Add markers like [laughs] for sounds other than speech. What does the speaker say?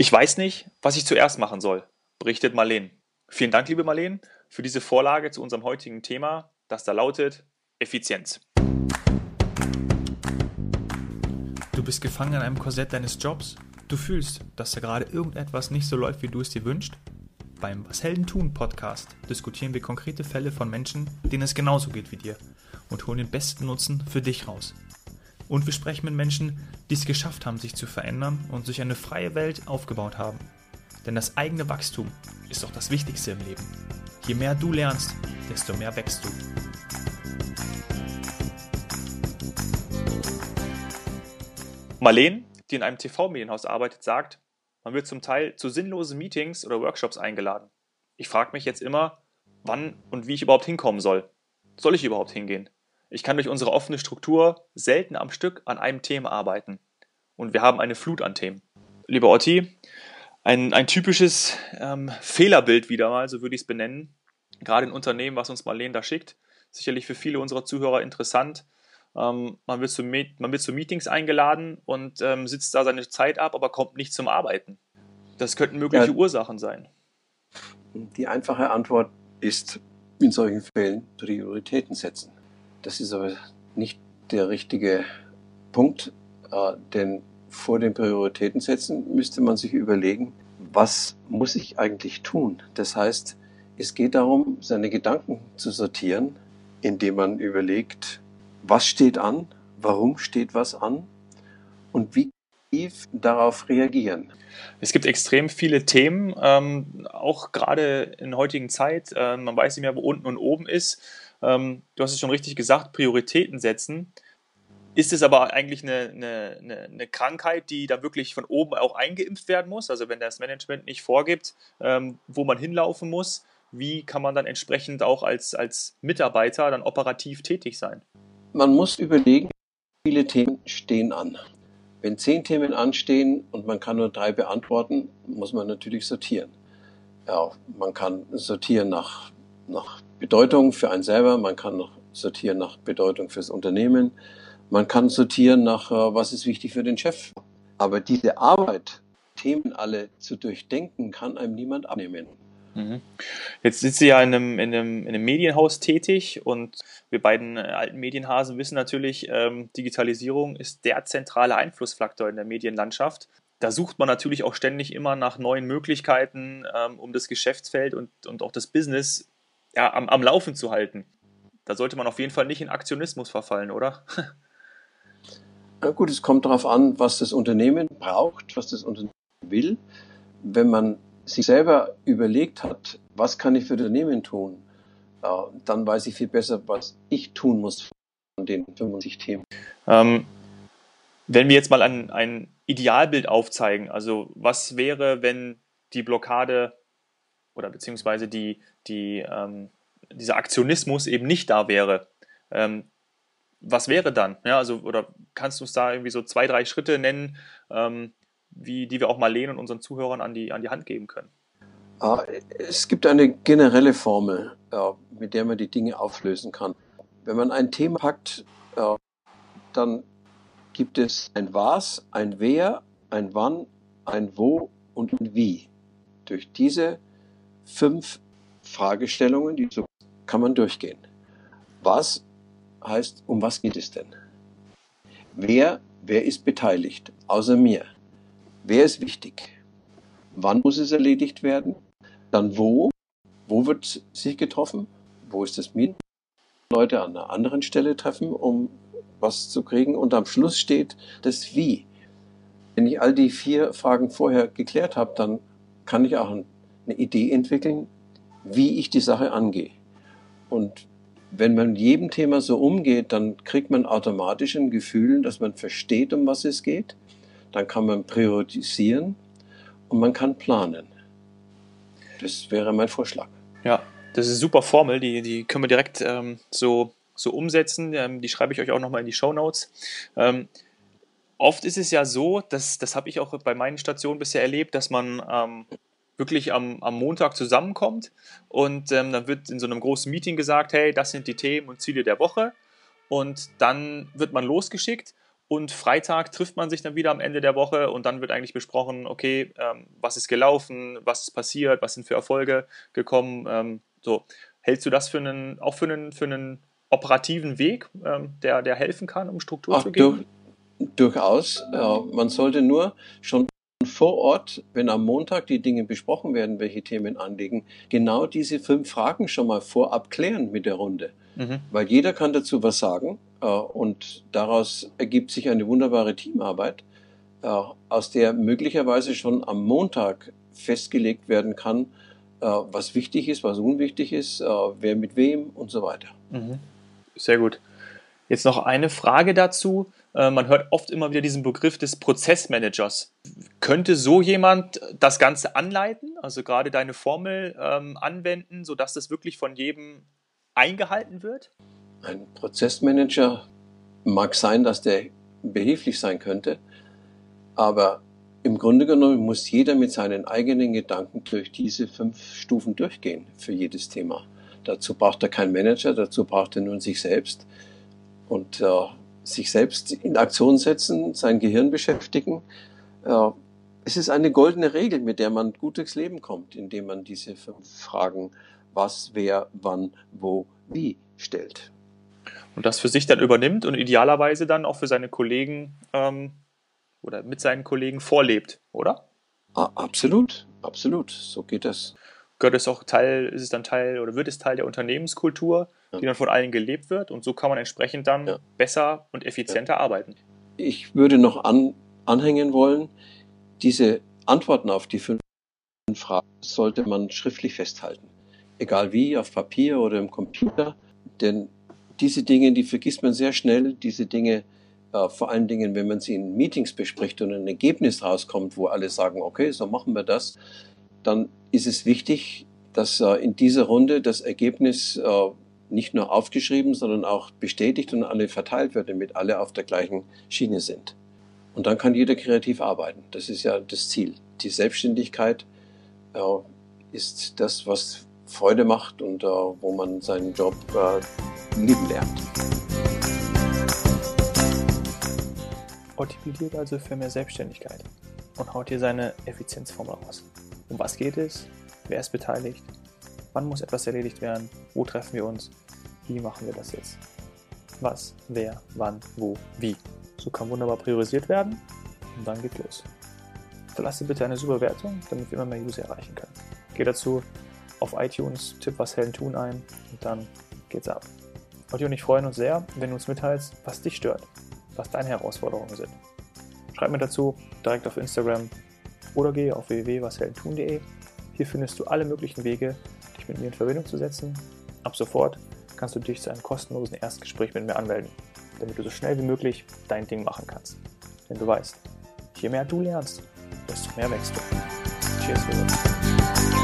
Ich weiß nicht, was ich zuerst machen soll, berichtet Marleen. Vielen Dank, liebe Marleen, für diese Vorlage zu unserem heutigen Thema, das da lautet Effizienz. Du bist gefangen in einem Korsett deines Jobs. Du fühlst, dass da gerade irgendetwas nicht so läuft, wie du es dir wünschst. Beim Was Helden tun Podcast diskutieren wir konkrete Fälle von Menschen, denen es genauso geht wie dir und holen den besten Nutzen für dich raus. Und wir sprechen mit Menschen, die es geschafft haben, sich zu verändern und sich eine freie Welt aufgebaut haben. Denn das eigene Wachstum ist doch das Wichtigste im Leben. Je mehr du lernst, desto mehr wächst du. Marleen, die in einem TV-Medienhaus arbeitet, sagt, man wird zum Teil zu sinnlosen Meetings oder Workshops eingeladen. Ich frage mich jetzt immer, wann und wie ich überhaupt hinkommen soll. Soll ich überhaupt hingehen? Ich kann durch unsere offene Struktur selten am Stück an einem Thema arbeiten. Und wir haben eine Flut an Themen. Lieber Otti, ein, ein typisches ähm, Fehlerbild wieder mal, so würde ich es benennen. Gerade in Unternehmen, was uns Marlene da schickt. Sicherlich für viele unserer Zuhörer interessant. Ähm, man, wird zu, man wird zu Meetings eingeladen und ähm, sitzt da seine Zeit ab, aber kommt nicht zum Arbeiten. Das könnten mögliche ja, Ursachen sein. Die einfache Antwort ist in solchen Fällen Prioritäten setzen. Das ist aber nicht der richtige Punkt, äh, denn vor den Prioritäten setzen müsste man sich überlegen, was muss ich eigentlich tun? Das heißt, es geht darum, seine Gedanken zu sortieren, indem man überlegt, was steht an, warum steht was an und wie darauf reagieren. Es gibt extrem viele Themen, ähm, auch gerade in heutigen Zeit. Äh, man weiß nicht mehr, wo unten und oben ist. Ähm, du hast es schon richtig gesagt, Prioritäten setzen. Ist es aber eigentlich eine, eine, eine, Krankheit, die da wirklich von oben auch eingeimpft werden muss? Also wenn das Management nicht vorgibt, ähm, wo man hinlaufen muss, wie kann man dann entsprechend auch als, als Mitarbeiter dann operativ tätig sein? Man muss überlegen, viele Themen stehen an. Wenn zehn Themen anstehen und man kann nur drei beantworten, muss man natürlich sortieren. Ja, man kann sortieren nach, nach Bedeutung für einen selber, man kann noch sortieren nach Bedeutung fürs Unternehmen, man kann sortieren nach, äh, was ist wichtig für den Chef. Aber diese Arbeit, Themen alle zu durchdenken, kann einem niemand abnehmen. Mhm. Jetzt sitzt sie ja in einem, in, einem, in einem Medienhaus tätig und wir beiden äh, alten Medienhasen wissen natürlich, ähm, Digitalisierung ist der zentrale Einflussfaktor in der Medienlandschaft. Da sucht man natürlich auch ständig immer nach neuen Möglichkeiten, ähm, um das Geschäftsfeld und, und auch das Business ja, am, am Laufen zu halten. Da sollte man auf jeden Fall nicht in Aktionismus verfallen, oder? [laughs] Na gut, es kommt darauf an, was das Unternehmen braucht, was das Unternehmen will. Wenn man sich selber überlegt hat, was kann ich für das Unternehmen tun, dann weiß ich viel besser, was ich tun muss von den 75 Themen. Ähm, wenn wir jetzt mal ein, ein Idealbild aufzeigen, also was wäre, wenn die Blockade oder beziehungsweise die, die, ähm, dieser Aktionismus eben nicht da wäre. Ähm, was wäre dann? Ja, also, oder kannst du uns da irgendwie so zwei, drei Schritte nennen, ähm, wie, die wir auch mal lehnen und unseren Zuhörern an die, an die Hand geben können? Ah, es gibt eine generelle Formel, mit der man die Dinge auflösen kann. Wenn man ein Thema packt, dann gibt es ein Was, ein Wer, ein Wann, ein Wo und ein Wie. Durch diese fünf Fragestellungen, die so kann man durchgehen. Was heißt, um was geht es denn? Wer, wer ist beteiligt, außer mir? Wer ist wichtig? Wann muss es erledigt werden? Dann wo? Wo wird sich getroffen? Wo ist das Meeting? Leute an einer anderen Stelle treffen, um was zu kriegen. Und am Schluss steht das Wie. Wenn ich all die vier Fragen vorher geklärt habe, dann kann ich auch ein eine Idee entwickeln, wie ich die Sache angehe. Und wenn man mit jedem Thema so umgeht, dann kriegt man automatisch ein Gefühl, dass man versteht, um was es geht. Dann kann man priorisieren und man kann planen. Das wäre mein Vorschlag. Ja, das ist eine super Formel, die, die können wir direkt ähm, so, so umsetzen. Ähm, die schreibe ich euch auch nochmal in die Show Notes. Ähm, oft ist es ja so, dass, das habe ich auch bei meinen Stationen bisher erlebt, dass man ähm, wirklich am, am Montag zusammenkommt und ähm, dann wird in so einem großen Meeting gesagt, hey, das sind die Themen und Ziele der Woche und dann wird man losgeschickt und Freitag trifft man sich dann wieder am Ende der Woche und dann wird eigentlich besprochen, okay, ähm, was ist gelaufen, was ist passiert, was sind für Erfolge gekommen. Ähm, so, hältst du das für einen, auch für einen, für einen operativen Weg, ähm, der, der helfen kann, um Struktur Ach, zu geben? Durch, durchaus. Äh, man sollte nur schon vor Ort, wenn am Montag die Dinge besprochen werden, welche Themen anliegen, genau diese fünf Fragen schon mal vorab klären mit der Runde. Mhm. Weil jeder kann dazu was sagen äh, und daraus ergibt sich eine wunderbare Teamarbeit, äh, aus der möglicherweise schon am Montag festgelegt werden kann, äh, was wichtig ist, was unwichtig ist, wer mit wem und so weiter. Mhm. Sehr gut. Jetzt noch eine Frage dazu. Man hört oft immer wieder diesen Begriff des Prozessmanagers. Könnte so jemand das Ganze anleiten, also gerade deine Formel ähm, anwenden, sodass das wirklich von jedem eingehalten wird? Ein Prozessmanager mag sein, dass der behilflich sein könnte, aber im Grunde genommen muss jeder mit seinen eigenen Gedanken durch diese fünf Stufen durchgehen für jedes Thema. Dazu braucht er keinen Manager, dazu braucht er nun sich selbst und äh, sich selbst in Aktion setzen, sein Gehirn beschäftigen. Äh, es ist eine goldene Regel, mit der man gut durchs Leben kommt, indem man diese fünf Fragen was, wer, wann, wo, wie stellt. Und das für sich dann übernimmt und idealerweise dann auch für seine Kollegen ähm, oder mit seinen Kollegen vorlebt, oder? Ah, absolut, absolut. So geht das. Gehört es auch Teil, ist es dann Teil oder wird es Teil der Unternehmenskultur, ja. die dann von allen gelebt wird und so kann man entsprechend dann ja. besser und effizienter ja. arbeiten. Ich würde noch an, anhängen wollen, diese Antworten auf die fünf Fragen sollte man schriftlich festhalten egal wie, auf Papier oder im Computer. Denn diese Dinge, die vergisst man sehr schnell. Diese Dinge, äh, vor allen Dingen, wenn man sie in Meetings bespricht und ein Ergebnis rauskommt, wo alle sagen, okay, so machen wir das, dann ist es wichtig, dass äh, in dieser Runde das Ergebnis äh, nicht nur aufgeschrieben, sondern auch bestätigt und alle verteilt wird, damit alle auf der gleichen Schiene sind. Und dann kann jeder kreativ arbeiten. Das ist ja das Ziel. Die Selbstständigkeit äh, ist das, was Freude macht und äh, wo man seinen Job äh, lieben lernt. Otto also für mehr Selbstständigkeit und haut hier seine Effizienzformel raus. Um was geht es? Wer ist beteiligt? Wann muss etwas erledigt werden? Wo treffen wir uns? Wie machen wir das jetzt? Was, wer, wann, wo, wie. So kann wunderbar priorisiert werden und dann geht los. Verlasse bitte eine super Wertung, damit wir immer mehr User erreichen können. Geh dazu auf iTunes, tipp was Helden tun ein und dann geht's ab. Otto und ich freuen uns sehr, wenn du uns mitteilst, was dich stört, was deine Herausforderungen sind. Schreib mir dazu direkt auf Instagram oder geh auf www.washeldentun.de. Hier findest du alle möglichen Wege, dich mit mir in Verbindung zu setzen. Ab sofort kannst du dich zu einem kostenlosen Erstgespräch mit mir anmelden, damit du so schnell wie möglich dein Ding machen kannst. Denn du weißt, je mehr du lernst, desto mehr wächst du. Cheers, Robert.